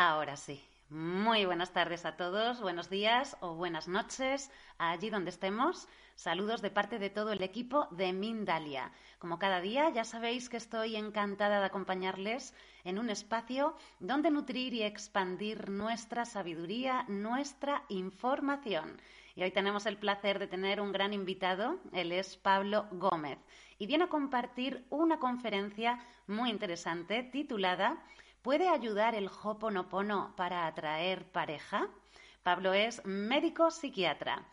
Ahora sí. Muy buenas tardes a todos, buenos días o buenas noches allí donde estemos. Saludos de parte de todo el equipo de Mindalia. Como cada día, ya sabéis que estoy encantada de acompañarles en un espacio donde nutrir y expandir nuestra sabiduría, nuestra información. Y hoy tenemos el placer de tener un gran invitado, él es Pablo Gómez, y viene a compartir una conferencia muy interesante titulada ¿Puede ayudar el Hoponopono para atraer pareja? Pablo es médico psiquiatra.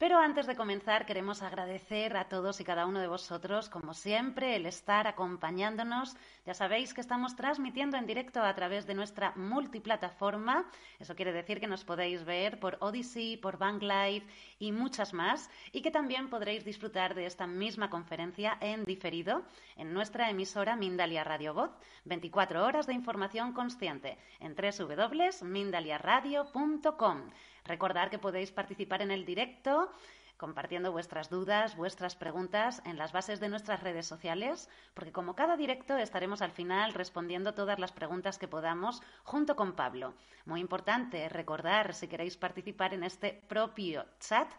Pero antes de comenzar, queremos agradecer a todos y cada uno de vosotros, como siempre, el estar acompañándonos. Ya sabéis que estamos transmitiendo en directo a través de nuestra multiplataforma. Eso quiere decir que nos podéis ver por Odyssey, por Bank Live y muchas más. Y que también podréis disfrutar de esta misma conferencia en diferido en nuestra emisora Mindalia Radio Voz. 24 horas de información consciente en www.mindaliaradio.com. Recordar que podéis participar en el directo compartiendo vuestras dudas, vuestras preguntas en las bases de nuestras redes sociales, porque como cada directo estaremos al final respondiendo todas las preguntas que podamos junto con Pablo. Muy importante recordar, si queréis participar en este propio chat,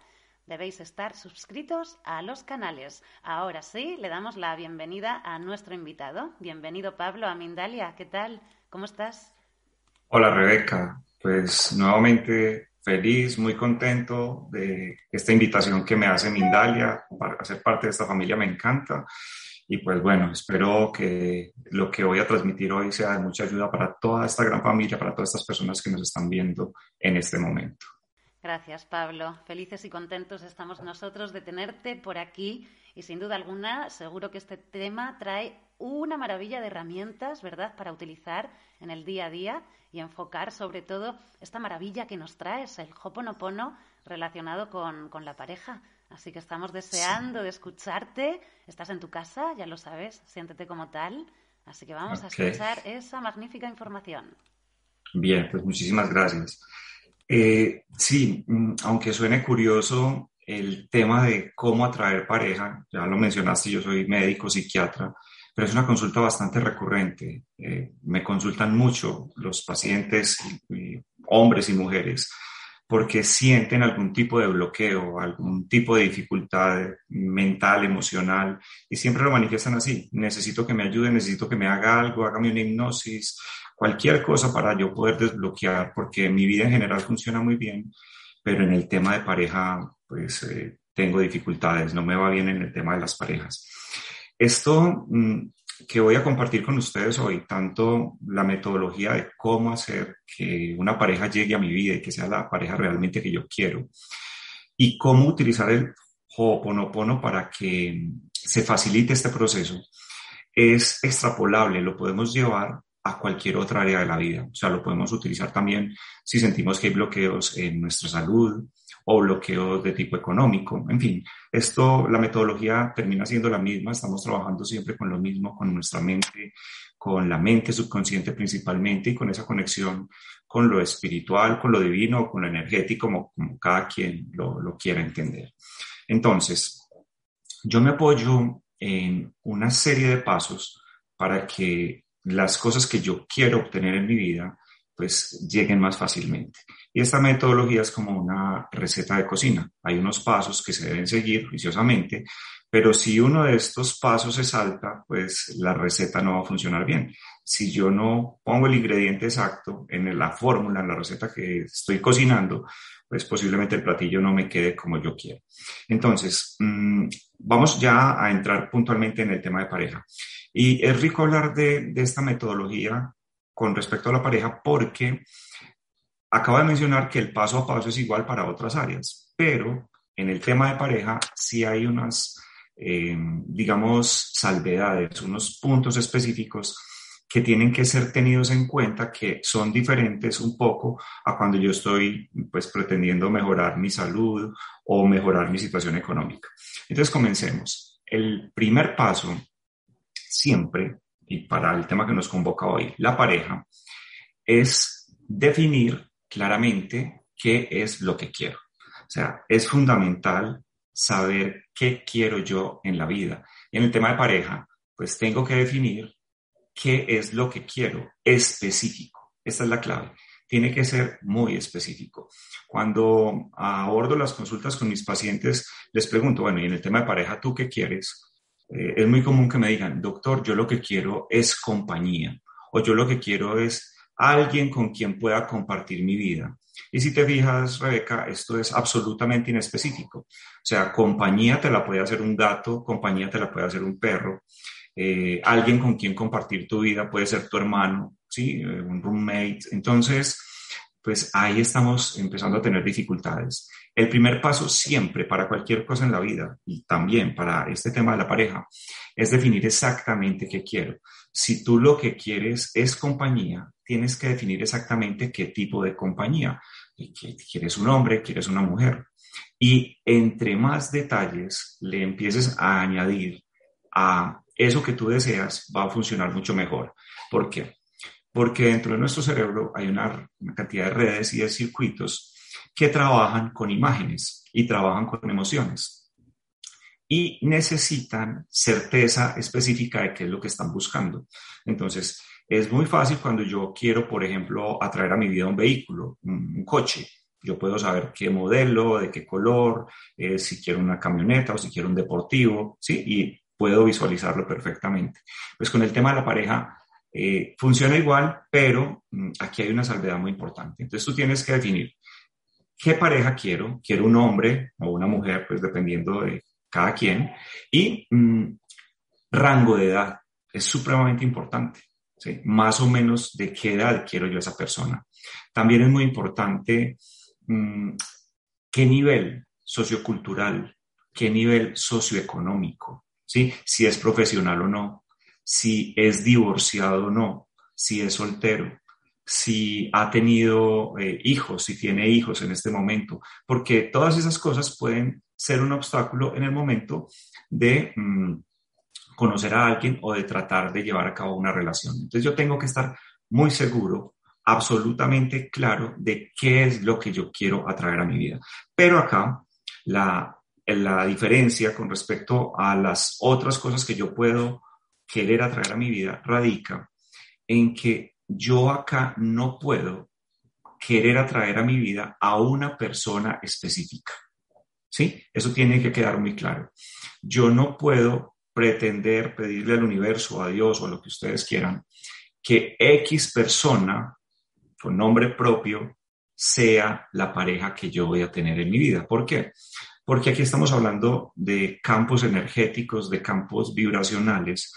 debéis estar suscritos a los canales. Ahora sí, le damos la bienvenida a nuestro invitado. Bienvenido Pablo a Mindalia. ¿Qué tal? ¿Cómo estás? Hola Rebeca. Pues nuevamente feliz, muy contento de esta invitación que me hace Mindalia para ser parte de esta familia, me encanta. Y pues bueno, espero que lo que voy a transmitir hoy sea de mucha ayuda para toda esta gran familia, para todas estas personas que nos están viendo en este momento. Gracias, Pablo. Felices y contentos estamos nosotros de tenerte por aquí y sin duda alguna seguro que este tema trae una maravilla de herramientas, ¿verdad?, para utilizar en el día a día y enfocar sobre todo esta maravilla que nos traes, el Hoponopono relacionado con, con la pareja. Así que estamos deseando de escucharte. Estás en tu casa, ya lo sabes, siéntete como tal. Así que vamos a escuchar esa magnífica información. Bien, pues muchísimas gracias. Eh, sí, mm, aunque suene curioso, el tema de cómo atraer pareja, ya lo mencionaste, yo soy médico, psiquiatra, pero es una consulta bastante recurrente. Eh, me consultan mucho los pacientes, hombres y mujeres, porque sienten algún tipo de bloqueo, algún tipo de dificultad mental, emocional, y siempre lo manifiestan así. Necesito que me ayude, necesito que me haga algo, hágame una hipnosis, cualquier cosa para yo poder desbloquear, porque mi vida en general funciona muy bien, pero en el tema de pareja, pues eh, tengo dificultades, no me va bien en el tema de las parejas. Esto mm, que voy a compartir con ustedes hoy, tanto la metodología de cómo hacer que una pareja llegue a mi vida y que sea la pareja realmente que yo quiero, y cómo utilizar el Ho'oponopono para que se facilite este proceso, es extrapolable, lo podemos llevar a cualquier otra área de la vida. O sea, lo podemos utilizar también si sentimos que hay bloqueos en nuestra salud, o bloqueos de tipo económico. En fin, esto, la metodología termina siendo la misma, estamos trabajando siempre con lo mismo, con nuestra mente, con la mente subconsciente principalmente y con esa conexión con lo espiritual, con lo divino, con lo energético, como, como cada quien lo, lo quiera entender. Entonces, yo me apoyo en una serie de pasos para que las cosas que yo quiero obtener en mi vida pues lleguen más fácilmente. Y esta metodología es como una receta de cocina. Hay unos pasos que se deben seguir juiciosamente, pero si uno de estos pasos se salta, pues la receta no va a funcionar bien. Si yo no pongo el ingrediente exacto en la fórmula, en la receta que estoy cocinando, pues posiblemente el platillo no me quede como yo quiero. Entonces, mm, vamos ya a entrar puntualmente en el tema de pareja. Y es rico hablar de, de esta metodología con respecto a la pareja porque acabo de mencionar que el paso a paso es igual para otras áreas, pero en el tema de pareja sí hay unas, eh, digamos, salvedades, unos puntos específicos que tienen que ser tenidos en cuenta que son diferentes un poco a cuando yo estoy pues pretendiendo mejorar mi salud o mejorar mi situación económica. Entonces comencemos. El primer paso siempre y para el tema que nos convoca hoy, la pareja, es definir claramente qué es lo que quiero. O sea, es fundamental saber qué quiero yo en la vida. En el tema de pareja, pues tengo que definir qué es lo que quiero específico. Esta es la clave. Tiene que ser muy específico. Cuando abordo las consultas con mis pacientes, les pregunto, bueno, y en el tema de pareja, ¿tú qué quieres? Eh, es muy común que me digan, doctor, yo lo que quiero es compañía o yo lo que quiero es alguien con quien pueda compartir mi vida. Y si te fijas, Rebeca, esto es absolutamente inespecífico. O sea, compañía te la puede hacer un gato, compañía te la puede hacer un perro, eh, alguien con quien compartir tu vida puede ser tu hermano, ¿sí? Eh, un roommate. Entonces, pues ahí estamos empezando a tener dificultades. El primer paso siempre para cualquier cosa en la vida y también para este tema de la pareja es definir exactamente qué quiero. Si tú lo que quieres es compañía, tienes que definir exactamente qué tipo de compañía. ¿Quieres un hombre? ¿Quieres una mujer? Y entre más detalles le empieces a añadir a eso que tú deseas, va a funcionar mucho mejor. ¿Por qué? Porque dentro de nuestro cerebro hay una, una cantidad de redes y de circuitos que trabajan con imágenes y trabajan con emociones y necesitan certeza específica de qué es lo que están buscando. Entonces, es muy fácil cuando yo quiero, por ejemplo, atraer a mi vida un vehículo, un, coche. Yo puedo saber qué modelo, de qué color, eh, si quiero una camioneta o si quiero un deportivo, ¿sí? Y puedo visualizarlo perfectamente. Pues con el tema de la pareja, eh, funciona igual, pero mm, aquí hay una salvedad muy importante. Entonces tú tienes que definir qué pareja quiero, quiero un hombre o una mujer, pues dependiendo de cada quien, y mm, rango de edad es supremamente importante, ¿sí? más o menos de qué edad quiero yo a esa persona. También es muy importante mm, qué nivel sociocultural, qué nivel socioeconómico, ¿sí? si es profesional o no, si es divorciado o no, si es soltero, si ha tenido eh, hijos, si tiene hijos en este momento, porque todas esas cosas pueden ser un obstáculo en el momento de mm, conocer a alguien o de tratar de llevar a cabo una relación. Entonces yo tengo que estar muy seguro, absolutamente claro de qué es lo que yo quiero atraer a mi vida. Pero acá la, la diferencia con respecto a las otras cosas que yo puedo querer atraer a mi vida radica en que yo acá no puedo querer atraer a mi vida a una persona específica. ¿Sí? Eso tiene que quedar muy claro. Yo no puedo pretender pedirle al universo, a Dios o a lo que ustedes quieran, que X persona con nombre propio sea la pareja que yo voy a tener en mi vida. ¿Por qué? Porque aquí estamos hablando de campos energéticos, de campos vibracionales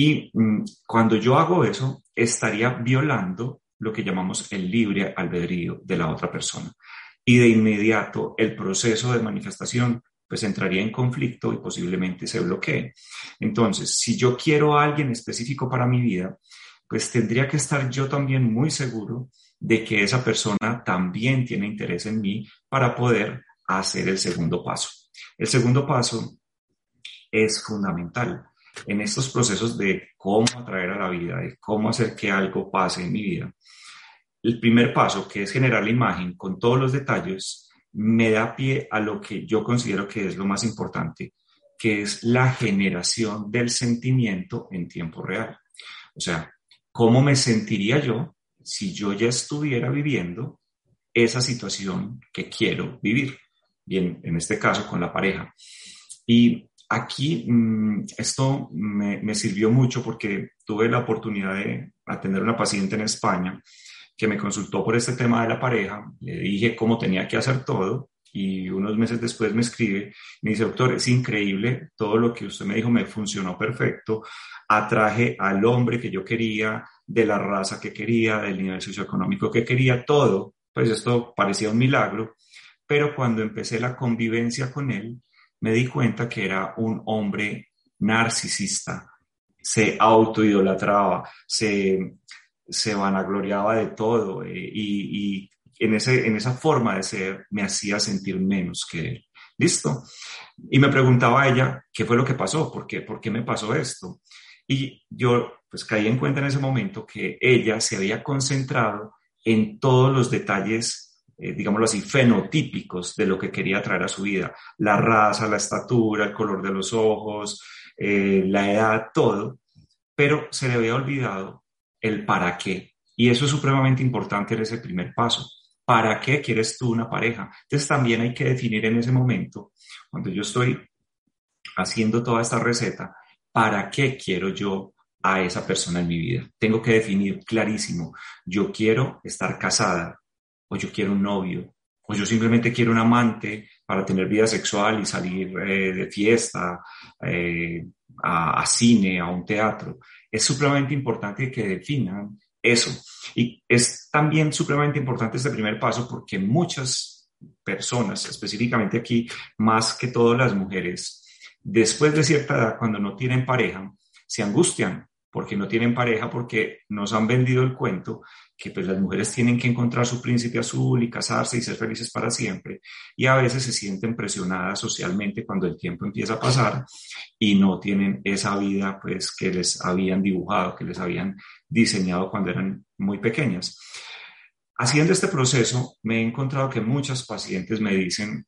y mm, cuando yo hago eso, estaría violando lo que llamamos el libre albedrío de la otra persona. Y de inmediato el proceso de manifestación pues entraría en conflicto y posiblemente se bloquee. Entonces, si yo quiero a alguien específico para mi vida, pues tendría que estar yo también muy seguro de que esa persona también tiene interés en mí para poder hacer el segundo paso. El segundo paso es fundamental en estos procesos de cómo atraer a la vida, de cómo hacer que algo pase en mi vida, el primer paso, que es generar la imagen con todos los detalles, me da pie a lo que yo considero que es lo más importante, que es la generación del sentimiento en tiempo real. O sea, ¿cómo me sentiría yo si yo ya estuviera viviendo esa situación que quiero vivir. Bien, en este caso con la pareja. Y aquí mm, esto me, me, sirvió mucho porque tuve la oportunidad de atender a una paciente en España que me consultó por este tema de la pareja. Le dije cómo tenía que hacer todo y unos meses después me escribe, me dice, doctor, es increíble, todo lo que usted me dijo me funcionó perfecto, atraje al hombre que yo quería, de la raza que quería, del nivel socioeconómico que quería, todo, pues esto parecía un milagro, pero cuando empecé la convivencia con él, me di cuenta que era un hombre narcisista, se autoidolatraba, se, se vanagloriaba de todo eh, y, en, ese, en esa forma de ser me hacía sentir menos que él. ¿Listo? Y me preguntaba a ella, ¿qué fue lo que pasó? ¿Por qué, ¿Por qué me pasó esto? Y yo pues caí en cuenta en ese momento que ella se había concentrado en todos los detalles, eh, digámoslo así, fenotípicos de lo que quería traer a su vida. La raza, la estatura, el color de los ojos, eh, la edad, todo. Pero se le había olvidado el para qué. Y eso es supremamente importante en ese primer paso. ¿Para qué quieres tú una pareja? Entonces también hay que definir en ese momento, cuando yo estoy haciendo toda esta receta, ¿para qué quiero yo a esa persona en mi vida? Tengo que definir clarísimo, yo quiero estar casada o yo quiero un novio o yo simplemente quiero un amante para tener vida sexual y salir eh, de fiesta, eh, a, a, cine, a un teatro. Es supremamente importante que definan eso. Y es también supremamente importante este primer paso porque muchas personas, específicamente aquí, más que todas las mujeres, después de cierta edad, cuando no tienen pareja, se angustian porque no tienen pareja, porque nos han vendido el cuento que pues las mujeres tienen que encontrar su príncipe azul y casarse y ser felices para siempre, y a veces se sienten presionadas socialmente cuando el tiempo empieza a pasar y no tienen esa vida pues que les habían dibujado, que les habían diseñado cuando eran muy pequeñas. Haciendo este proceso, me he encontrado que muchas pacientes me dicen,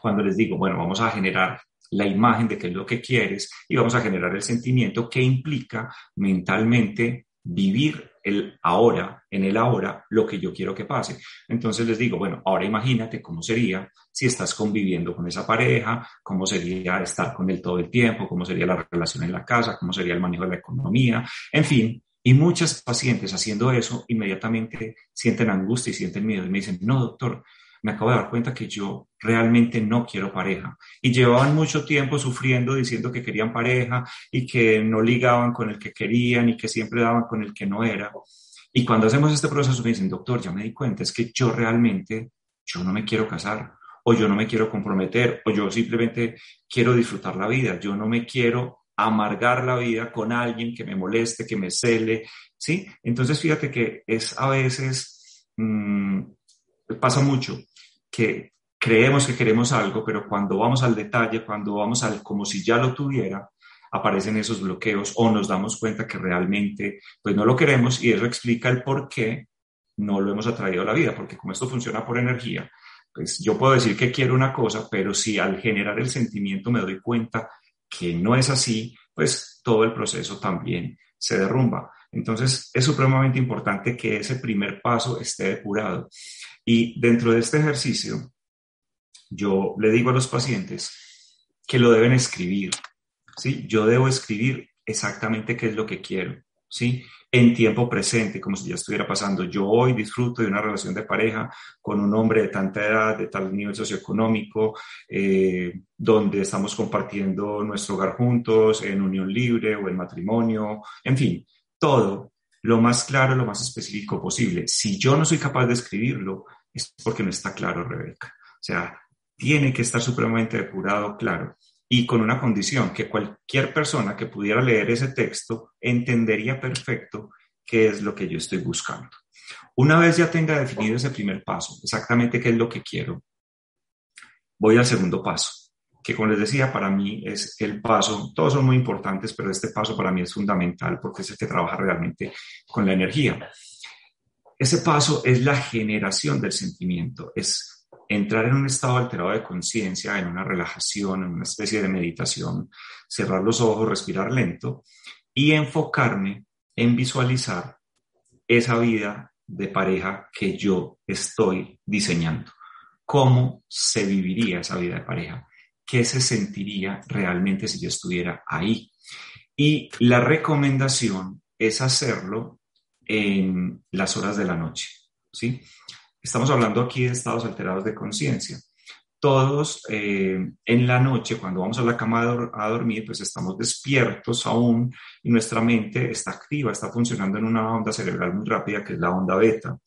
cuando les digo, bueno, vamos a generar la imagen de qué es lo que quieres y vamos a generar el sentimiento que implica mentalmente vivir el ahora, en el ahora, lo que yo quiero que pase. Entonces les digo, bueno, ahora imagínate cómo sería si estás conviviendo con esa pareja, cómo sería estar con él todo el tiempo, cómo sería la relación en la casa, cómo sería el manejo de la economía, en fin. Y muchas pacientes haciendo eso inmediatamente sienten angustia y sienten miedo y me dicen, no, doctor, me acabo de dar cuenta que yo realmente no quiero pareja. Y llevaban mucho tiempo sufriendo diciendo que querían pareja y que no ligaban con el que querían y que siempre daban con el que no era. Y cuando hacemos este proceso me dicen, doctor, ya me di cuenta, es que yo realmente, yo no me quiero casar o yo no me quiero comprometer o yo simplemente quiero disfrutar la vida, yo no me quiero amargar la vida con alguien que me moleste, que me cele, ¿sí? Entonces fíjate que es a veces, mmm, pasa mucho, que creemos que queremos algo, pero cuando vamos al detalle, cuando vamos al como si ya lo tuviera, aparecen esos bloqueos o nos damos cuenta que realmente pues no lo queremos y eso explica el por qué no lo hemos atraído a la vida, porque como esto funciona por energía, pues yo puedo decir que quiero una cosa, pero si al generar el sentimiento me doy cuenta que no es así, pues todo el proceso también se derrumba. Entonces es supremamente importante que ese primer paso esté depurado. Y dentro de este ejercicio, yo le digo a los pacientes que lo deben escribir, ¿sí? Yo debo escribir exactamente qué es lo que quiero, ¿sí? En tiempo presente, como si ya estuviera pasando. Yo hoy disfruto de una relación de pareja con un hombre de tanta edad, de tal nivel socioeconómico, eh, donde estamos compartiendo nuestro hogar juntos, en unión libre o en matrimonio, en fin, todo lo más claro, lo más específico posible. Si yo no soy capaz de escribirlo, es porque no está claro, Rebeca. O sea, tiene que estar supremamente depurado, claro, y con una condición, que cualquier persona que pudiera leer ese texto entendería perfecto qué es lo que yo estoy buscando. Una vez ya tenga definido ese primer paso, exactamente qué es lo que quiero, voy al segundo paso, que como les decía, para mí es el paso, todos son muy importantes, pero este paso para mí es fundamental porque es el que trabaja realmente con la energía. Ese paso es la generación del sentimiento, es entrar en un estado alterado de conciencia, en una relajación, en una especie de meditación, cerrar los ojos, respirar lento y enfocarme en visualizar esa vida de pareja que yo estoy diseñando. ¿Cómo se viviría esa vida de pareja? ¿Qué se sentiría realmente si yo estuviera ahí? Y la recomendación es hacerlo en las horas de la noche, ¿sí? Estamos hablando aquí de estados alterados de conciencia todos eh, en la noche, cuando vamos a la cama a, dormir, pues estamos despiertos aún y nuestra mente está activa, está funcionando en una onda cerebral muy rápida que es la onda beta.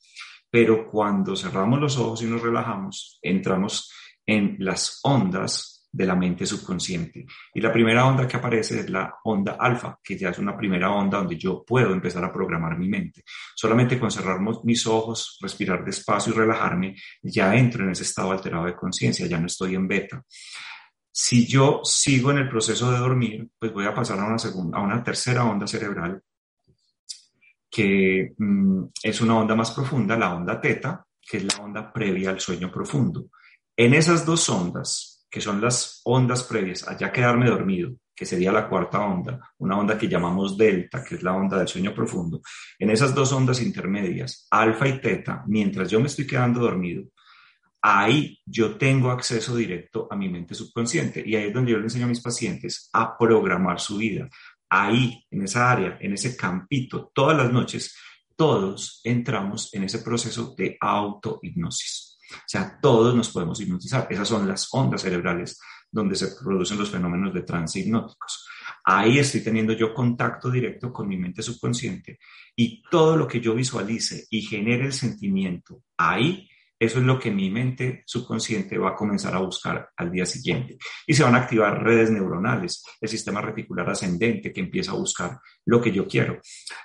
Pero cuando cerramos los ojos y nos relajamos, entramos en las ondas de la mente subconsciente. Y la primera onda que aparece es la onda alfa, que ya es una primera onda donde yo puedo empezar a programar mi mente. Solamente con cerrar mis ojos, respirar despacio y relajarme, ya entro en ese estado alterado de conciencia, ya no estoy en beta. Si yo sigo en el proceso de dormir, pues voy a pasar a una, segunda, a una tercera onda cerebral, que mm, es una onda más profunda, la onda teta, que es la onda previa al sueño profundo. En esas dos ondas, que son las ondas previas a ya quedarme dormido, que sería la cuarta onda, una onda que llamamos delta, que es la onda del sueño profundo, en esas dos ondas intermedias, alfa y teta, mientras yo me estoy quedando dormido, ahí yo tengo acceso directo a mi mente subconsciente y ahí es donde yo le enseño a mis pacientes a programar su vida. Ahí, en esa área, en ese campito, todas las noches, todos entramos en ese proceso de autohipnosis. O sea, todos nos podemos hipnotizar. Esas son las ondas cerebrales donde se producen los fenómenos de trance hipnóticos. Ahí estoy teniendo yo contacto directo con mi mente subconsciente y todo lo que yo visualice y genere el sentimiento ahí, eso es lo que mi mente subconsciente va a comenzar a buscar al día siguiente. Y se van a activar redes neuronales, el sistema reticular ascendente que empieza a buscar lo que yo quiero.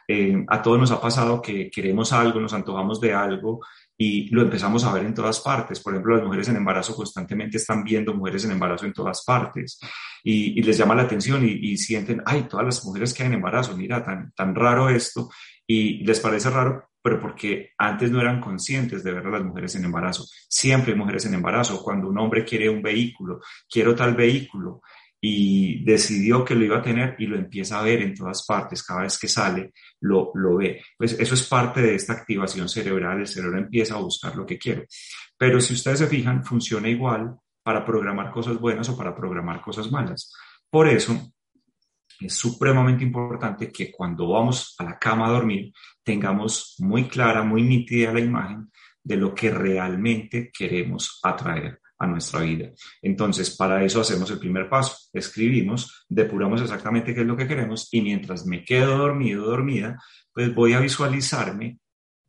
Eh, a todos nos ha pasado que queremos algo, nos antojamos de algo y lo empezamos a ver en todas partes. Por ejemplo, las mujeres en embarazo constantemente están viendo mujeres en embarazo en todas partes y, les llama la atención y, sienten, ay, todas las mujeres que hay en embarazo, mira, tan, tan raro esto y les parece raro, pero porque antes no eran conscientes de ver a las mujeres en embarazo. Siempre hay mujeres en embarazo. Cuando un hombre quiere un vehículo, quiero tal vehículo, y decidió que lo iba a tener y lo empieza a ver en todas partes, cada vez que sale lo, lo ve. Pues eso es parte de esta activación cerebral, el cerebro empieza a buscar lo que quiere. Pero si ustedes se fijan, funciona igual para programar cosas buenas o para programar cosas malas. Por eso es supremamente importante que cuando vamos a la cama a dormir tengamos muy clara, muy nítida la imagen de lo que realmente queremos atraer a nuestra vida. Entonces, para eso hacemos el primer paso. Escribimos, depuramos exactamente qué es lo que queremos y mientras me quedo dormido, dormida, pues voy a visualizarme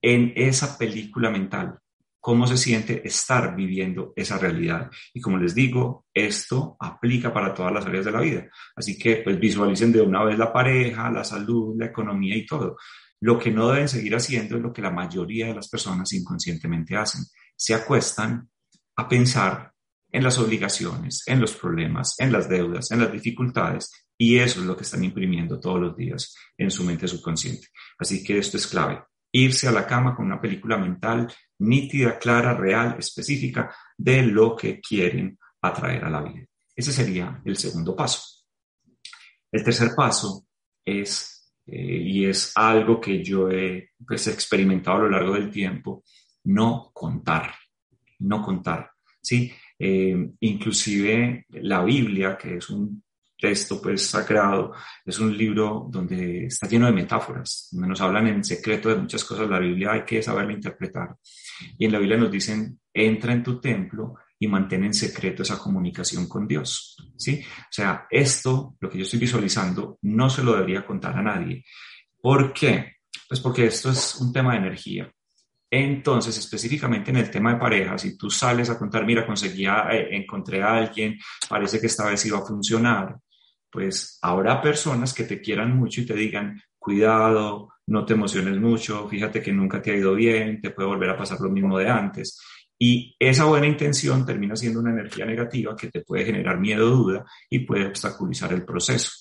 en esa película mental, cómo se siente estar viviendo esa realidad. Y como les digo, esto aplica para todas las áreas de la vida. Así que pues visualicen de una vez la pareja, la salud, la economía y todo. Lo que no deben seguir haciendo es lo que la mayoría de las personas inconscientemente hacen. Se acuestan a pensar en las obligaciones, en los problemas, en las deudas, en las dificultades, y eso es lo que están imprimiendo todos los días en su mente subconsciente. Así que esto es clave. Irse a la cama con una película mental nítida, clara, real, específica de lo que quieren atraer a la vida. Ese sería el segundo paso. El tercer paso es, eh, y es algo que yo he pues, experimentado a lo largo del tiempo, no contar no contar, ¿sí? Eh, inclusive la Biblia, que es un texto pues sagrado, es un libro donde está lleno de metáforas, donde nos hablan en secreto de muchas cosas. La Biblia hay que saberla interpretar. Y en la Biblia nos dicen, entra en tu templo y mantén en secreto esa comunicación con Dios. ¿sí? O sea, esto, lo que yo estoy visualizando, no se lo debería contar a nadie. ¿Por qué? Pues porque esto es un tema de energía. Entonces, específicamente en el tema de pareja, si tú sales a contar, mira, conseguí, eh, encontré a alguien, parece que esta vez iba a funcionar, pues habrá personas que te quieran mucho y te digan, cuidado, no te emociones mucho, fíjate que nunca te ha ido bien, te puede volver a pasar lo mismo de antes. Y esa buena intención termina siendo una energía negativa que te puede generar miedo, duda y puede obstaculizar el proceso.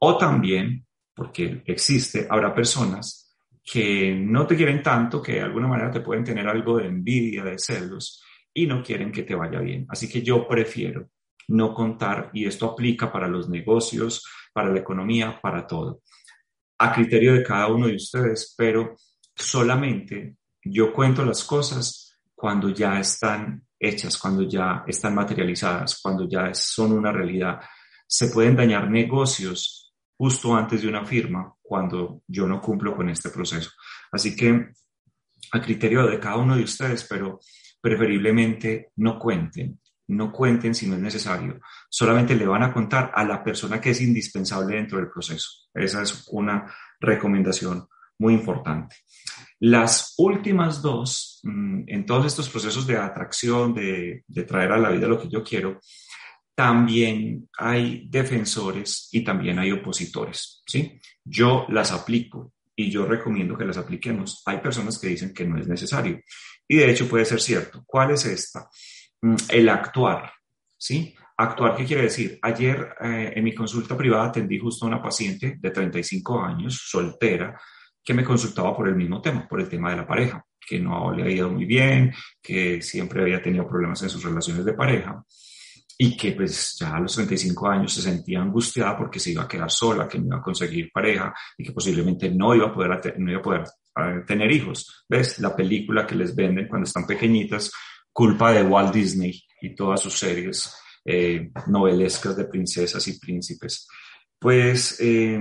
O también, porque existe, habrá personas que no te quieren tanto, que de alguna manera te pueden tener algo de envidia, de celos, y no quieren que te vaya bien. Así que yo prefiero no contar, y esto aplica para los negocios, para la economía, para todo. A criterio de cada uno de ustedes, pero solamente yo cuento las cosas cuando ya están hechas, cuando ya están materializadas, cuando ya son una realidad. Se pueden dañar negocios justo antes de una firma cuando yo no cumplo con este proceso. Así que a criterio de cada uno de ustedes, pero preferiblemente no cuenten, no cuenten si no es necesario. Solamente le van a contar a la persona que es indispensable dentro del proceso. Esa es una recomendación muy importante. Las últimas dos, mm, en todos estos procesos de atracción, de, traer a la vida lo que yo quiero, también hay defensores y también hay opositores, ¿sí? Yo las aplico y yo recomiendo que las apliquemos. Hay personas que dicen que no es necesario y de hecho puede ser cierto. ¿Cuál es esta? Mm, el actuar, ¿sí? Actuar, ¿qué quiere decir? Ayer eh, en mi consulta privada atendí justo a una paciente de 35 años, soltera, que me consultaba por el mismo tema, por el tema de la pareja, que no le había ido muy bien, que siempre había tenido problemas en sus relaciones de pareja y que pues ya a los 35 años se sentía angustiada porque se iba a quedar sola, que no iba a conseguir pareja y que posiblemente no iba a poder, no iba a poder eh, tener hijos. ¿Ves? La película que les venden cuando están pequeñitas, culpa de Walt Disney y todas sus series eh, novelescas de princesas y príncipes. Pues eh,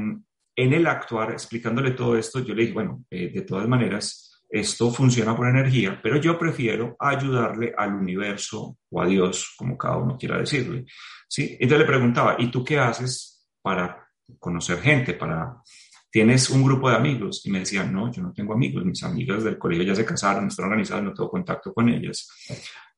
en el actuar, explicándole todo esto, yo le dije, bueno, eh, de todas maneras, esto funciona por energía, pero yo prefiero ayudarle al universo o a Dios, como cada uno quiera decirle. ¿sí? Entonces le preguntaba, ¿y tú qué haces para conocer gente, para ¿Tienes un grupo de amigos? Y me decían, no, yo no tengo amigos, mis amigas del colegio ya se casaron, están organizadas, no tengo contacto con ellas.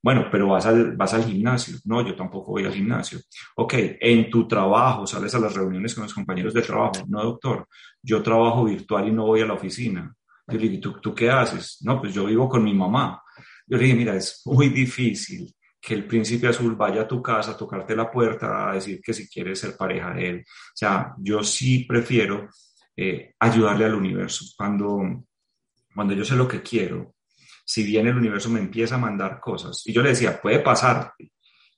Bueno, pero vas al, vas al gimnasio. No, yo tampoco voy al gimnasio. Ok, en tu trabajo, sales a las reuniones con los compañeros de trabajo. No, doctor, yo trabajo virtual y no voy a la oficina. Yo le dije, ¿tú, ¿tú qué haces? No, pues yo vivo con mi mamá. Yo le dije, mira, es muy difícil que el príncipe azul vaya a tu casa a tocarte la puerta a decir que si quieres ser pareja de él. O sea, yo sí prefiero eh, ayudarle al universo. Cuando, cuando yo sé lo que quiero, si bien el universo me empieza a mandar cosas, y yo le decía, puede pasar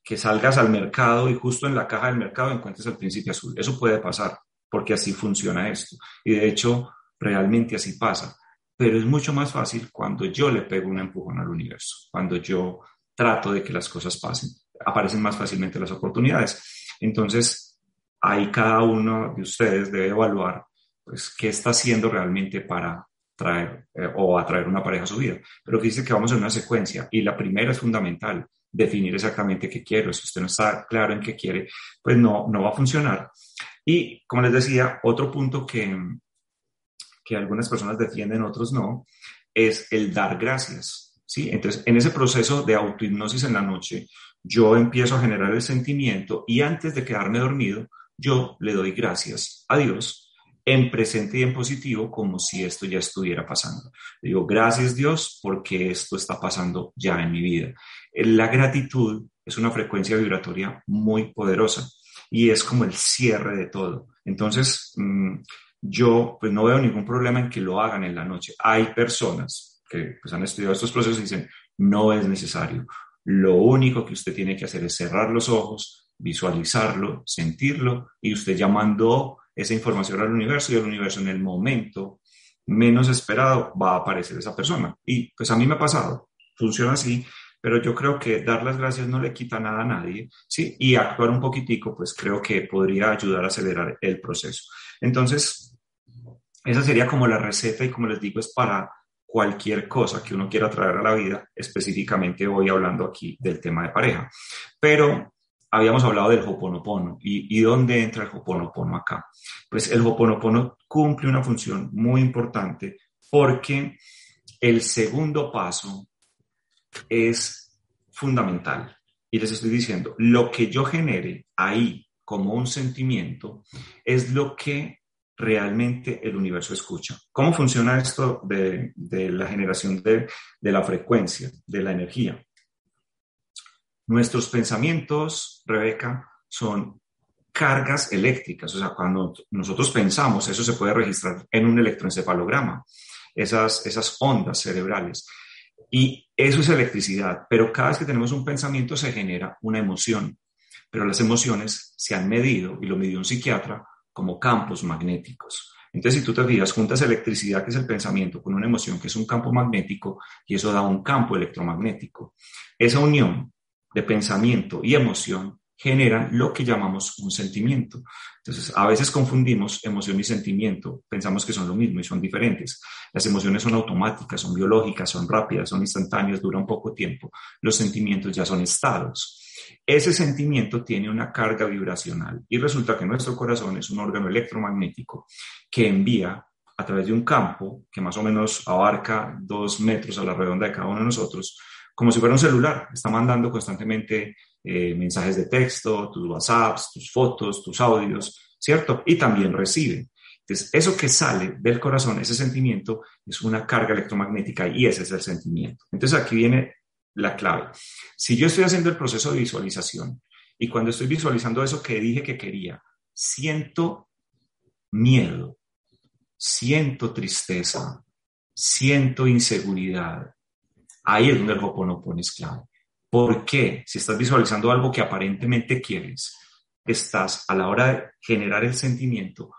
que salgas al mercado y justo en la caja del mercado encuentres el príncipe azul. Eso puede pasar, porque así funciona esto. Y de hecho, realmente así pasa. Pero es mucho más fácil cuando yo le pego un empujón al universo, cuando yo trato de que las cosas pasen. Aparecen más fácilmente las oportunidades. Entonces, ahí cada uno de ustedes debe evaluar pues, qué está haciendo realmente para traer eh, o atraer una pareja a su vida. Pero dice que vamos en una secuencia y la primera es fundamental, definir exactamente qué quiero. Si usted no está claro en qué quiere, pues no, no va a funcionar. Y como les decía, otro punto que, que algunas personas defienden, otros no, es el dar gracias. ¿sí? Entonces, en ese proceso de autohipnosis en la noche, yo empiezo a generar el sentimiento y antes de quedarme dormido, yo le doy gracias a Dios en presente y en positivo como si esto ya estuviera pasando. Digo, gracias Dios porque esto está pasando ya en mi vida. La gratitud es una frecuencia vibratoria muy poderosa y es como el cierre de todo. Entonces, mm, yo pues no veo ningún problema en que lo hagan en la noche. Hay personas que pues, han estudiado estos procesos y dicen, no es necesario. Lo único que usted tiene que hacer es cerrar los ojos, visualizarlo, sentirlo y usted ya mandó esa información al universo y el universo en el momento menos esperado va a aparecer esa persona. Y pues a mí me ha pasado, funciona así, pero yo creo que dar las gracias no le quita nada a nadie, ¿sí? Y actuar un poquitico, pues creo que podría ayudar a acelerar el proceso. Entonces, esa sería como la receta y como les digo, es para cualquier cosa que uno quiera traer a la vida, específicamente hoy hablando aquí del tema de pareja. Pero habíamos hablado del Hoponopono. ¿Y, ¿Y dónde entra el Hoponopono acá? Pues el Hoponopono cumple una función muy importante porque el segundo paso es fundamental. Y les estoy diciendo, lo que yo genere ahí como un sentimiento es lo que realmente el universo escucha. ¿Cómo funciona esto de, la generación de, de la frecuencia, de la energía? Nuestros pensamientos, Rebeca, son cargas eléctricas, o sea, cuando nosotros pensamos, eso se puede registrar en un electroencefalograma, esas, esas ondas cerebrales. Y eso es electricidad, pero cada vez que tenemos un pensamiento se genera una emoción, pero las emociones se han medido, y lo midió un psiquiatra, como campos magnéticos. Entonces, si tú te fijas, juntas electricidad, que es el pensamiento, con una emoción, que es un campo magnético, y eso da un campo electromagnético. Esa unión de pensamiento y emoción generan lo que llamamos un sentimiento. Entonces, a veces confundimos emoción y sentimiento, pensamos que son lo mismo y son diferentes. Las emociones son automáticas, son biológicas, son rápidas, son instantáneas, duran poco tiempo. Los sentimientos ya son estados. Ese sentimiento tiene una carga vibracional y resulta que nuestro corazón es un órgano electromagnético que envía a través de un campo que más o menos abarca dos metros a la redonda de cada uno de nosotros, como si fuera un celular, está mandando constantemente eh, mensajes de texto, tus WhatsApps, tus fotos, tus audios, ¿cierto? Y también recibe. Entonces, eso que sale del corazón, ese sentimiento, es una carga electromagnética y ese es el sentimiento. Entonces, aquí viene la clave. Si yo estoy haciendo el proceso de visualización y cuando estoy visualizando eso que dije que quería, siento miedo, siento tristeza, siento inseguridad, ahí es donde el Hoponopono es clave. ¿Por qué? Si estás visualizando algo que aparentemente quieres, estás a la hora de generar el sentimiento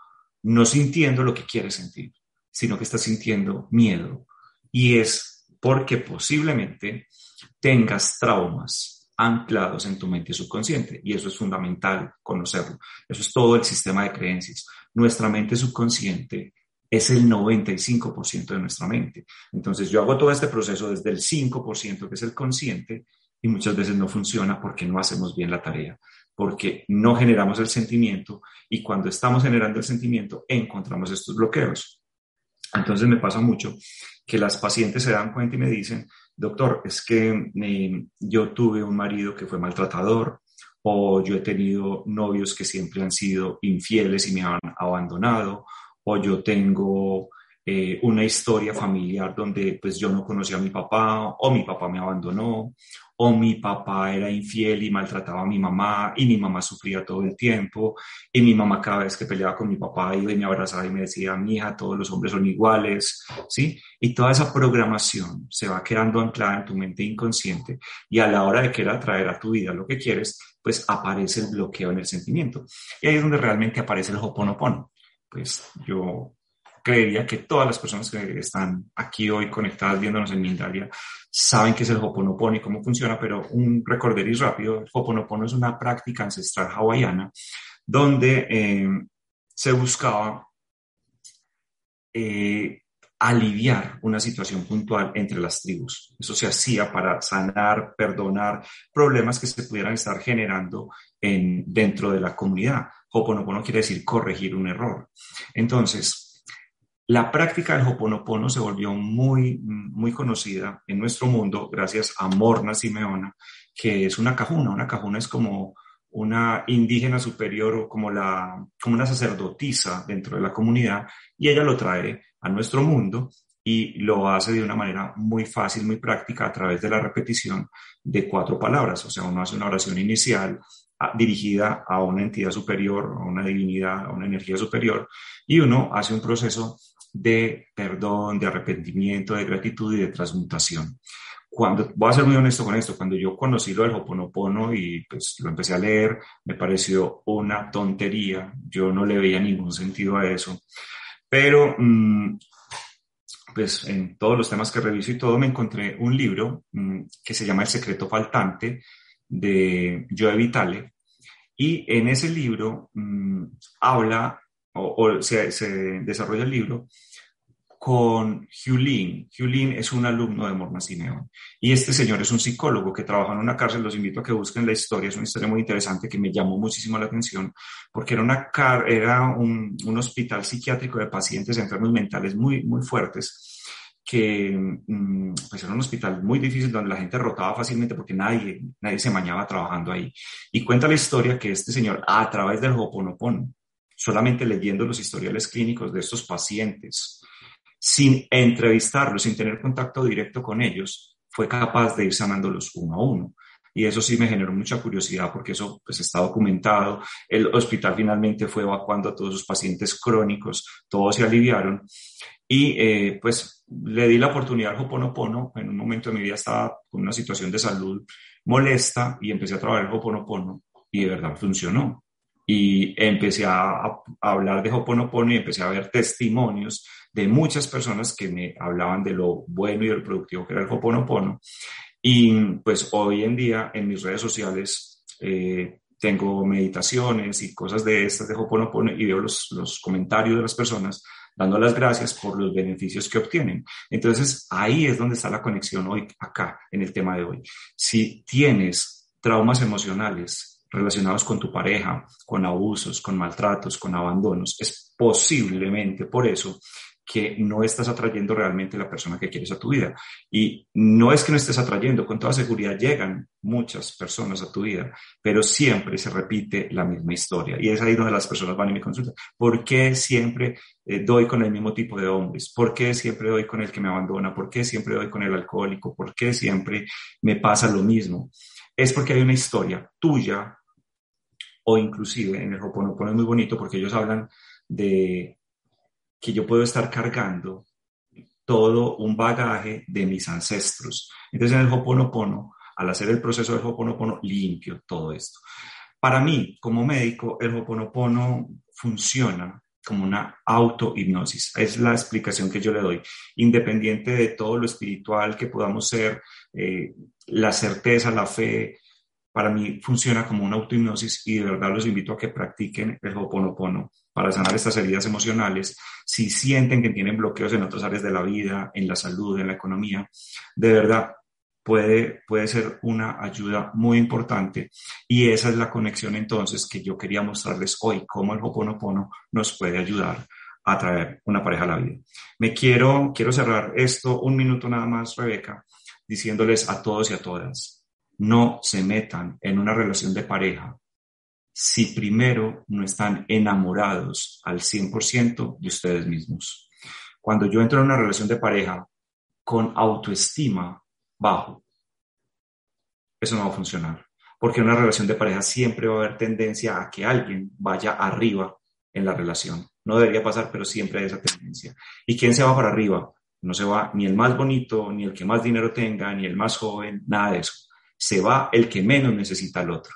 no sintiendo lo que quieres sentir, sino que estás sintiendo miedo. Y es porque posiblemente tengas traumas anclados en tu mente subconsciente. Y eso es fundamental conocerlo. Eso es todo el sistema de creencias. Nuestra mente subconsciente es el 95% de nuestra mente. Entonces yo hago todo este proceso desde el 5%, que es el consciente, y muchas veces no funciona porque no hacemos bien la tarea, porque no generamos el sentimiento y cuando estamos generando el sentimiento encontramos estos bloqueos. Entonces me pasa mucho que las pacientes se dan cuenta y me dicen, doctor, es que eh, yo tuve un marido que fue maltratador o yo he tenido novios que siempre han sido infieles y me han abandonado o yo tengo eh, una historia familiar donde pues yo no conocía a mi papá o mi papá me abandonó o mi papá era infiel y maltrataba a mi mamá y mi mamá sufría todo el tiempo y mi mamá cada vez que peleaba con mi papá iba y me abrazaba y me decía, mi hija, todos los hombres son iguales, ¿sí? Y toda esa programación se va quedando anclada en tu mente inconsciente y a la hora de querer atraer a tu vida lo que quieres, pues aparece el bloqueo en el sentimiento. Y ahí es donde realmente aparece el hoponopono. Pues yo creería que todas las personas que están aquí hoy conectadas viéndonos en Mindalia saben qué es el Hoponopono y cómo funciona, pero un recorderis rápido, el Hoponopono es una práctica ancestral hawaiana donde eh, se buscaba eh, aliviar una situación puntual entre las tribus. Eso se hacía para sanar, perdonar problemas que se pudieran estar generando en, dentro de la comunidad. Hoponopono quiere decir corregir un error. Entonces, la práctica del Hoponopono se volvió muy, muy conocida en nuestro mundo gracias a Morna Simeona, que es una cajuna. Una cajuna es como una indígena superior o como, la, como una sacerdotisa dentro de la comunidad y ella lo trae a nuestro mundo y lo hace de una manera muy fácil, muy práctica a través de la repetición de cuatro palabras. O sea, uno hace una oración inicial dirigida a una entidad superior, a una divinidad, a una energía superior y uno hace un proceso de perdón, de arrepentimiento, de gratitud y de transmutación. Cuando, voy a ser muy honesto con esto, cuando yo conocí lo del Hoponopono y pues lo empecé a leer, me pareció una tontería, yo no le veía ningún sentido a eso, pero mm, pues en todos los temas que reviso y todo me encontré un libro mm, que se llama El secreto faltante de Joe Vitale y en ese libro mm, habla o, se, desarrolla el libro con Hugh Lin. Hugh Lin es un alumno de Morna Simeón y este señor es un psicólogo que trabaja en una cárcel. Los invito a que busquen la historia. Es una historia muy interesante que me llamó muchísimo la atención porque era, una era un, un hospital psiquiátrico de pacientes enfermos mentales muy, muy fuertes que mm, pues era un hospital muy difícil donde la gente rotaba fácilmente porque nadie, nadie se mañaba trabajando ahí. Y cuenta la historia que este señor, a través del Hoponopono, solamente leyendo los historiales clínicos de estos pacientes, sin entrevistarlos, sin tener contacto directo con ellos, fue capaz de ir sanándolos uno a uno. Y eso sí me generó mucha curiosidad porque eso pues está documentado. El hospital finalmente fue evacuando a todos sus pacientes crónicos, todos se aliviaron. Y eh, pues le di la oportunidad al Hoponopono. En un momento de mi vida estaba con una situación de salud molesta y empecé a trabajar el Hoponopono y de verdad funcionó y empecé a, hablar de Hoponopono y empecé a ver testimonios de muchas personas que me hablaban de lo bueno y de lo productivo que era el Hoponopono. Y pues hoy en día en mis redes sociales eh, tengo meditaciones y cosas de estas de Hoponopono y veo los, los comentarios de las personas dando las gracias por los beneficios que obtienen. Entonces, ahí es donde está la conexión hoy, acá, en el tema de hoy. Si tienes traumas emocionales relacionados con tu pareja, con abusos, con maltratos, con abandonos, es posiblemente por eso que no estás atrayendo realmente la persona que quieres a tu vida. Y no es que no estés atrayendo, con toda seguridad llegan muchas personas a tu vida, pero siempre se repite la misma historia. Y es ahí donde las personas van y me consultan. ¿Por qué siempre eh, doy con el mismo tipo de hombres? ¿Por qué siempre doy con el que me abandona? ¿Por qué siempre doy con el alcohólico? ¿Por qué siempre me pasa lo mismo? Es porque hay una historia tuya o inclusive en el Hoponopono es muy bonito porque ellos hablan de que yo puedo estar cargando todo un bagaje de mis ancestros. Entonces en el Hoponopono, al hacer el proceso del Hoponopono, limpio todo esto. Para mí, como médico, el Hoponopono funciona como una autohipnosis. Es la explicación que yo le doy. Independiente de todo lo espiritual que podamos ser, eh, la certeza, la fe, para mí funciona como una autohipnosis y de verdad los invito a que practiquen el Hoponopono para sanar estas heridas emocionales. Si sienten que tienen bloqueos en otras áreas de la vida, en la salud, en la economía, de verdad puede, puede ser una ayuda muy importante. Y esa es la conexión entonces que yo quería mostrarles hoy, cómo el Hoponopono nos puede ayudar a traer una pareja a la vida. Me quiero, quiero cerrar esto un minuto nada más, Rebeca, diciéndoles a todos y a todas, no se metan en una relación de pareja si primero no están enamorados al 100% de ustedes mismos. Cuando yo entro en una relación de pareja con autoestima bajo, eso no va a funcionar. Porque en una relación de pareja siempre va a haber tendencia a que alguien vaya arriba en la relación. No debería pasar, pero siempre hay esa tendencia. ¿Y quién se va para arriba? No se va ni el más bonito, ni el que más dinero tenga, ni el más joven, nada de eso se va el que menos necesita al otro.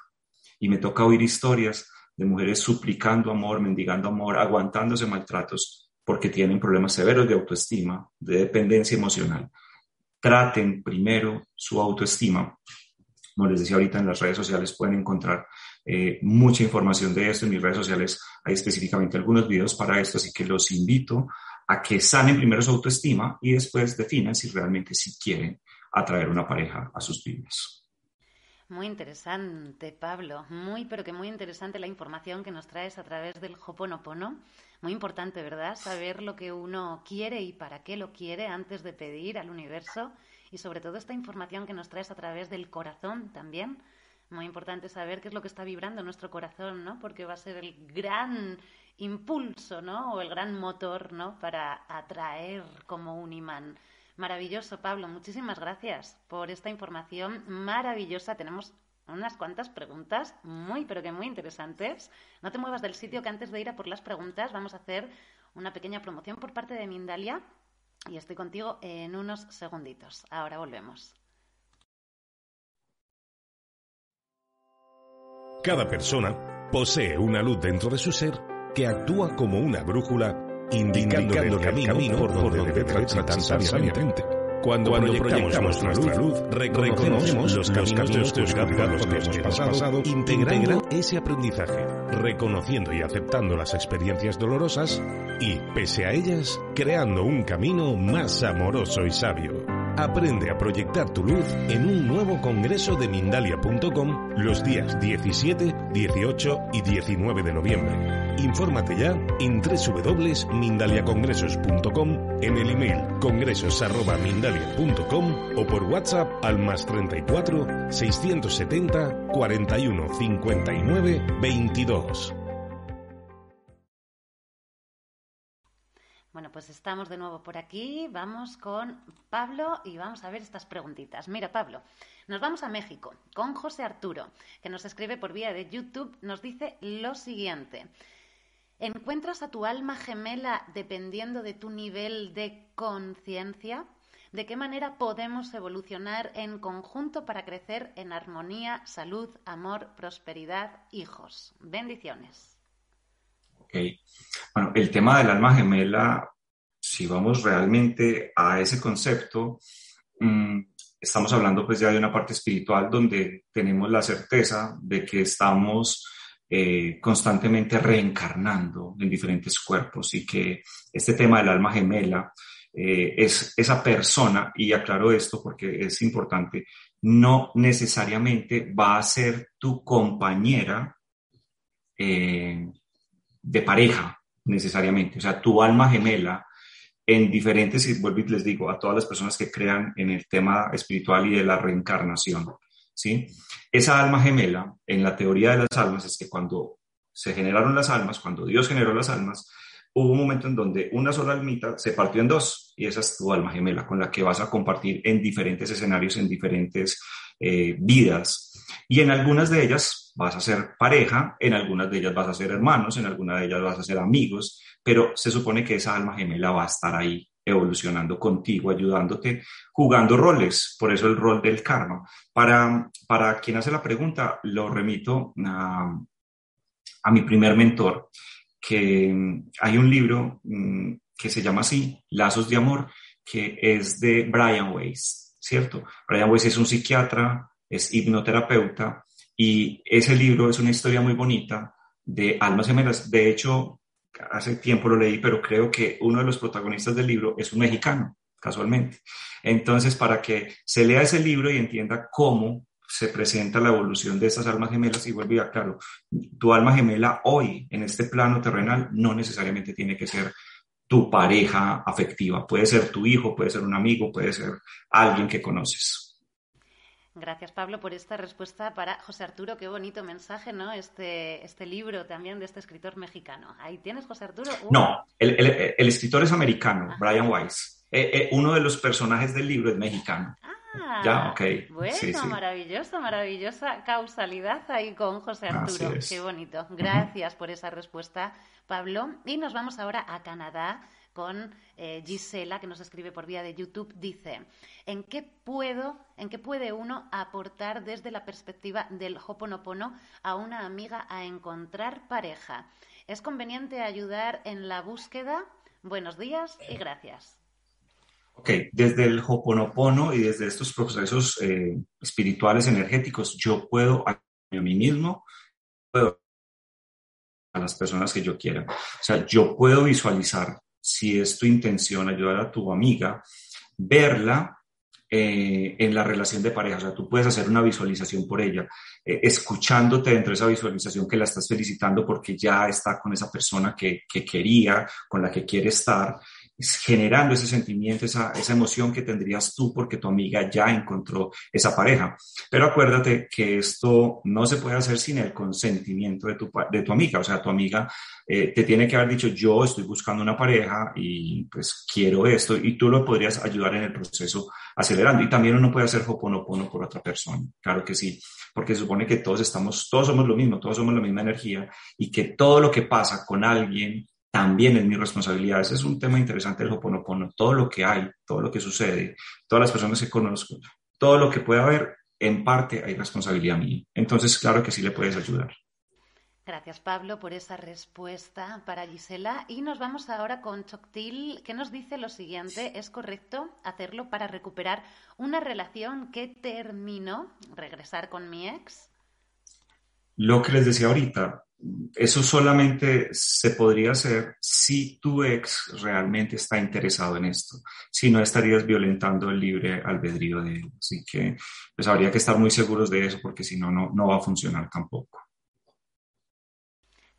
Y me toca oír historias de mujeres suplicando amor, mendigando amor, aguantándose maltratos porque tienen problemas severos de autoestima, de dependencia emocional. Traten primero su autoestima. Como les decía ahorita en las redes sociales pueden encontrar eh, mucha información de esto. En mis redes sociales hay específicamente algunos videos para esto, así que los invito a que sanen primero su autoestima y después definan si realmente si quieren atraer una pareja a sus vidas. Muy interesante, Pablo. Muy, pero que muy interesante la información que nos traes a través del Hoponopono. Muy importante, ¿verdad? Saber lo que uno quiere y para qué lo quiere antes de pedir al universo. Y sobre todo esta información que nos traes a través del corazón también. Muy importante saber qué es lo que está vibrando nuestro corazón, ¿no? Porque va a ser el gran impulso, ¿no? O el gran motor, ¿no? Para atraer como un imán Maravilloso, Pablo. Muchísimas gracias por esta información maravillosa. Tenemos unas cuantas preguntas muy, pero que muy interesantes. No te muevas del sitio que antes de ir a por las preguntas vamos a hacer una pequeña promoción por parte de Mindalia y estoy contigo en unos segunditos. Ahora volvemos. Cada persona posee una luz dentro de su ser que actúa como una brújula indicando, el camino, por donde debe transitar sabiamente. Cuando, Cuando proyectamos nuestra luz, reconocemos los caminos de oscuridad los que hemos pasado, integrando ese aprendizaje, reconociendo y aceptando las experiencias dolorosas y, pese a ellas, creando un camino más amoroso y sabio. Aprende a proyectar tu luz en un nuevo congreso de Mindalia.com los días 17, 18 y 19 de noviembre. Infórmate ya en www.mindaliacongresos.com, en el email congresos.mindalia.com o por WhatsApp al más 34 670 41 59 22. Pues estamos de nuevo por aquí. Vamos con Pablo y vamos a ver estas preguntitas. Mira, Pablo, nos vamos a México con José Arturo, que nos escribe por vía de YouTube. Nos dice lo siguiente. ¿Encuentras a tu alma gemela dependiendo de tu nivel de conciencia? ¿De qué manera podemos evolucionar en conjunto para crecer en armonía, salud, amor, prosperidad, hijos? Bendiciones. Ok. Bueno, el tema del alma gemela, si vamos realmente a ese concepto, mm, estamos hablando pues ya de una parte espiritual donde tenemos la certeza de que estamos eh, constantemente reencarnando en diferentes cuerpos y que este tema del alma gemela eh, es esa persona, y aclaro esto porque es importante, no necesariamente va a ser tu compañera eh, de pareja, necesariamente. O sea, tu alma gemela en diferentes, y vuelvo y les digo, a todas las personas que crean en el tema espiritual y de la reencarnación. ¿sí? Esa alma gemela, en la teoría de las almas, es que cuando se generaron las almas, cuando Dios generó las almas, hubo un momento en donde una sola almita se partió en dos y esa es tu alma gemela con la que vas a compartir en diferentes escenarios, en diferentes eh, vidas. Y en algunas de ellas vas a ser pareja, en algunas de ellas vas a ser hermanos, en algunas de ellas vas a ser amigos, pero se supone que esa alma gemela va a estar ahí evolucionando contigo, ayudándote, jugando roles, por eso el rol del karma. Para, para quien hace la pregunta, lo remito a, mi primer mentor, que mm, hay un libro mm, que se llama así, Lazos de Amor, que es de Brian Weiss, ¿cierto? Brian Weiss es un psiquiatra, es hipnoterapeuta, y ese libro es una historia muy bonita de almas gemelas. De hecho, hace tiempo lo leí, pero creo que uno de los protagonistas del libro es un mexicano, casualmente. Entonces, para que se lea ese libro y entienda cómo se presenta la evolución de esas almas gemelas y vuelve a claro, tu alma gemela hoy en este plano terrenal no necesariamente tiene que ser tu pareja afectiva, puede ser tu hijo, puede ser un amigo, puede ser alguien que conoces. Gracias, Pablo, por esta respuesta para José Arturo. Qué bonito mensaje, ¿no? Este, este libro también de este escritor mexicano. Ahí tienes, José Arturo. Uh. No, el, escritor es americano, Brian Weiss. Eh, eh, uno de los personajes del libro es mexicano. Ah, ya, ok. Bueno, maravilloso, maravillosa causalidad ahí con José Arturo. Qué bonito. Gracias por esa respuesta, Pablo. Y nos vamos ahora a Canadá con eh, Gisela, que nos escribe por vía de YouTube, dice, ¿en qué puedo, en qué puede uno aportar desde la perspectiva del Hoponopono a una amiga a encontrar pareja? ¿Es conveniente ayudar en la búsqueda? Buenos días y gracias. Ok, desde el Hoponopono y desde estos procesos eh, espirituales energéticos, yo puedo a mí mismo, puedo a las personas que yo quiera. O sea, yo puedo visualizar si es tu intención ayudar a tu amiga, verla eh, en la relación de pareja. O sea, tú puedes hacer una visualización por ella, eh, escuchándote dentro de esa visualización que la estás felicitando porque ya está con esa persona que, que quería, con la que quiere estar generando ese sentimiento, esa, esa emoción que tendrías tú porque tu amiga ya encontró esa pareja. Pero acuérdate que esto no se puede hacer sin el consentimiento de tu, de tu amiga. O sea, tu amiga eh, te tiene que haber dicho, yo estoy buscando una pareja y pues quiero esto y tú lo podrías ayudar en el proceso acelerando. Y también uno puede hacer hoponopono por otra persona. Claro que sí, porque se supone que todos estamos, todos somos lo mismo, todos somos la misma energía y que todo lo que pasa con alguien también es mi responsabilidad. Ese es un tema interesante del Hoponopono. Todo lo que hay, todo lo que sucede, todas las personas que conozco, todo lo que pueda haber, en parte hay responsabilidad mía. Entonces, claro que sí le puedes ayudar. Gracias, Pablo, por esa respuesta para Gisela. Y nos vamos ahora con Choctil, que nos dice lo siguiente. ¿Es correcto hacerlo para recuperar una relación que terminó, regresar con mi ex? Lo que les decía ahorita, eso solamente se podría hacer si tu ex realmente está interesado en esto. Si no, estarías violentando el libre albedrío de él. Así que pues habría que estar muy seguros de eso porque si no, no va a funcionar tampoco.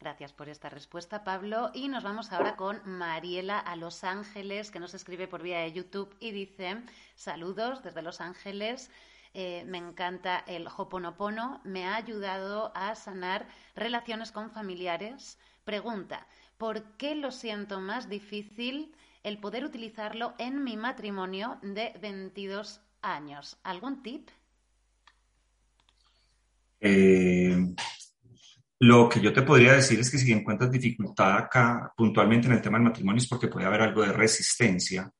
Gracias por esta respuesta, Pablo. Y nos vamos ahora con Mariela a Los Ángeles, que nos escribe por vía de YouTube y dice, saludos desde Los Ángeles. Eh, me encanta el Hoponopono, me ha ayudado a sanar relaciones con familiares. Pregunta, ¿por qué lo siento más difícil el poder utilizarlo en mi matrimonio de 22 años? ¿Algún tip? Eh, lo que yo te podría decir es que si encuentras dificultad acá puntualmente en el tema del matrimonio es porque puede haber algo de resistencia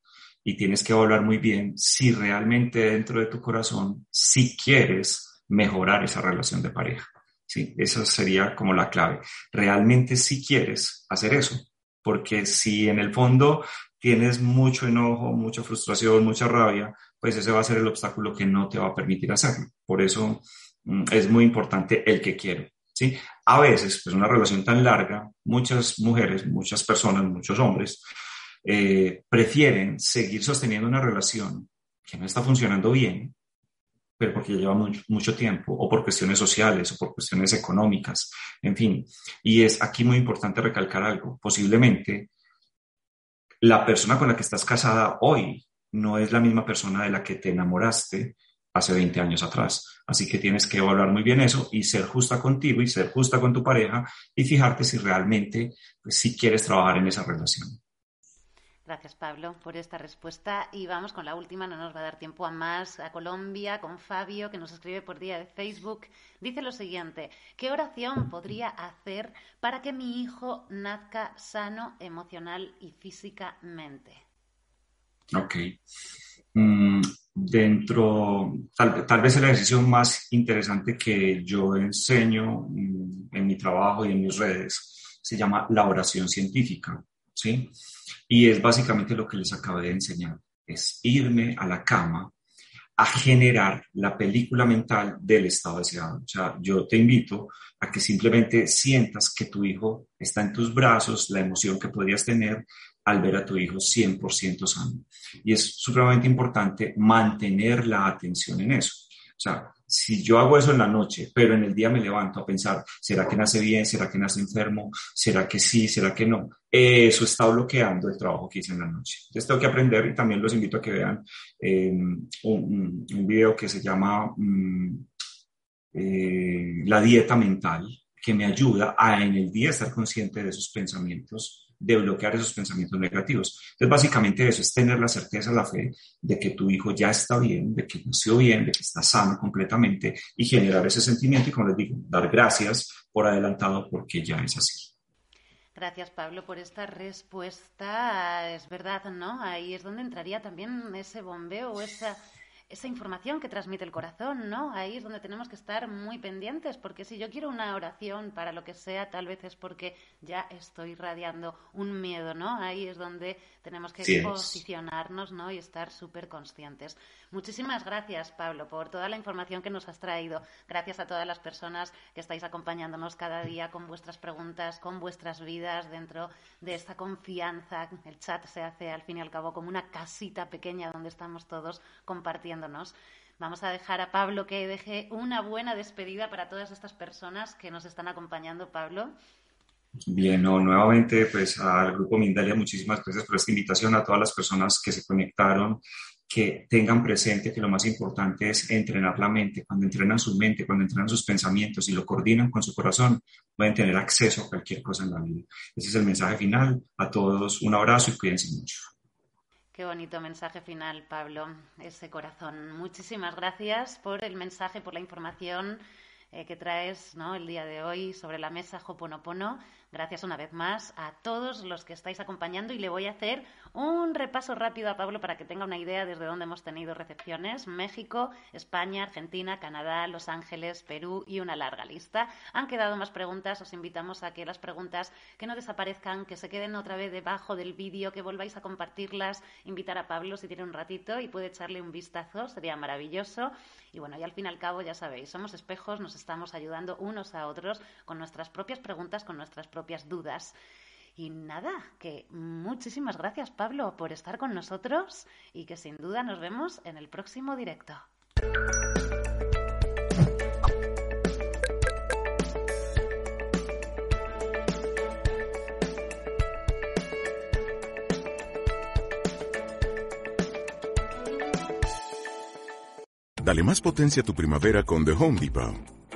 y tienes que evaluar muy bien si realmente dentro de tu corazón, si quieres mejorar esa relación de pareja. Sí, esa sería como la clave. Realmente si quieres hacer eso, porque si en el fondo tienes mucho enojo, mucha frustración, mucha rabia, pues ese va a ser el obstáculo que no te va a permitir hacerlo. Por eso mm, es muy importante el que quiero. ¿sí? A veces, pues una relación tan larga, muchas mujeres, muchas personas, muchos hombres, eh, prefieren seguir sosteniendo una relación que no está funcionando bien, pero porque lleva mucho, tiempo, o por cuestiones sociales, o por cuestiones económicas, en fin. Y es aquí muy importante recalcar algo. Posiblemente la persona con la que estás casada hoy no es la misma persona de la que te enamoraste hace 20 años atrás. Así que tienes que evaluar muy bien eso y ser justa contigo y ser justa con tu pareja y fijarte si realmente pues, si quieres trabajar en esa relación. Gracias, Pablo, por esta respuesta. Y vamos con la última, no nos va a dar tiempo a más. A Colombia, con Fabio, que nos escribe por día de Facebook. Dice lo siguiente, ¿qué oración podría hacer para que mi hijo nazca sano emocional y físicamente? Ok. Mm, dentro, tal, vez el ejercicio más interesante que yo enseño mm, en mi trabajo y en mis redes se llama la oración científica, ¿sí? Y es básicamente lo que les acabé de enseñar, es irme a la cama a generar la película mental del estado deseado. O sea, yo te invito a que simplemente sientas que tu hijo está en tus brazos, la emoción que podrías tener al ver a tu hijo 100% sano. Y es supremamente importante mantener la atención en eso. O sea, si yo hago eso en la noche, pero en el día me levanto a pensar, ¿será que nace bien? ¿Será que nace enfermo? ¿Será que sí? ¿Será que no? Eso está bloqueando el trabajo que hice en la noche. Entonces tengo que aprender y también los invito a que vean eh, un, video que se llama mm, eh, La dieta mental, que me ayuda a en el día estar consciente de esos pensamientos de bloquear esos pensamientos negativos. Entonces, básicamente eso es tener la certeza, la fe de que tu hijo ya está bien, de que nació bien, de que está sano completamente y generar ese sentimiento y, como les digo, dar gracias por adelantado porque ya es así. Gracias, Pablo, por esta respuesta. Es verdad, ¿no? Ahí es donde entraría también ese bombeo o esa esa información que transmite el corazón, ¿no? Ahí es donde tenemos que estar muy pendientes, porque si yo quiero una oración para lo que sea, tal vez es porque ya estoy radiando un miedo, ¿no? Ahí es donde tenemos que posicionarnos, ¿no? Y estar súper conscientes. Muchísimas gracias, Pablo, por toda la información que nos has traído. Gracias a todas las personas que estáis acompañándonos cada día con vuestras preguntas, con vuestras vidas dentro de esta confianza. El chat se hace, al fin y al cabo, como una casita pequeña donde estamos todos compartiéndonos. Vamos a dejar a Pablo que deje una buena despedida para todas estas personas que nos están acompañando, Pablo. Bien, no, nuevamente pues al Grupo Mindalia muchísimas gracias por esta invitación a todas las personas que se conectaron que tengan presente que lo más importante es entrenar la mente. Cuando entrenan su mente, cuando entrenan sus pensamientos y lo coordinan con su corazón, pueden tener acceso a cualquier cosa en la vida. Ese es el mensaje final. A todos un abrazo y cuídense mucho. Qué bonito mensaje final, Pablo, ese corazón. Muchísimas gracias por el mensaje, por la información eh, que traes ¿no? el día de hoy sobre la mesa Hoponopono. Gracias una vez más a todos los que estáis acompañando y le voy a hacer un repaso rápido a Pablo para que tenga una idea desde dónde hemos tenido recepciones. México, España, Argentina, Canadá, Los Ángeles, Perú y una larga lista. Han quedado más preguntas. Os invitamos a que las preguntas que no desaparezcan, que se queden otra vez debajo del vídeo, que volváis a compartirlas. Invitar a Pablo si tiene un ratito y puede echarle un vistazo. Sería maravilloso. Y bueno, y al fin y al cabo, ya sabéis, somos espejos, nos estamos ayudando unos a otros con nuestras propias preguntas, con nuestras propias Y nada, que muchísimas gracias Pablo por estar con nosotros y que sin duda nos vemos en el próximo directo. Dale más potencia a tu primavera con The Home Depot.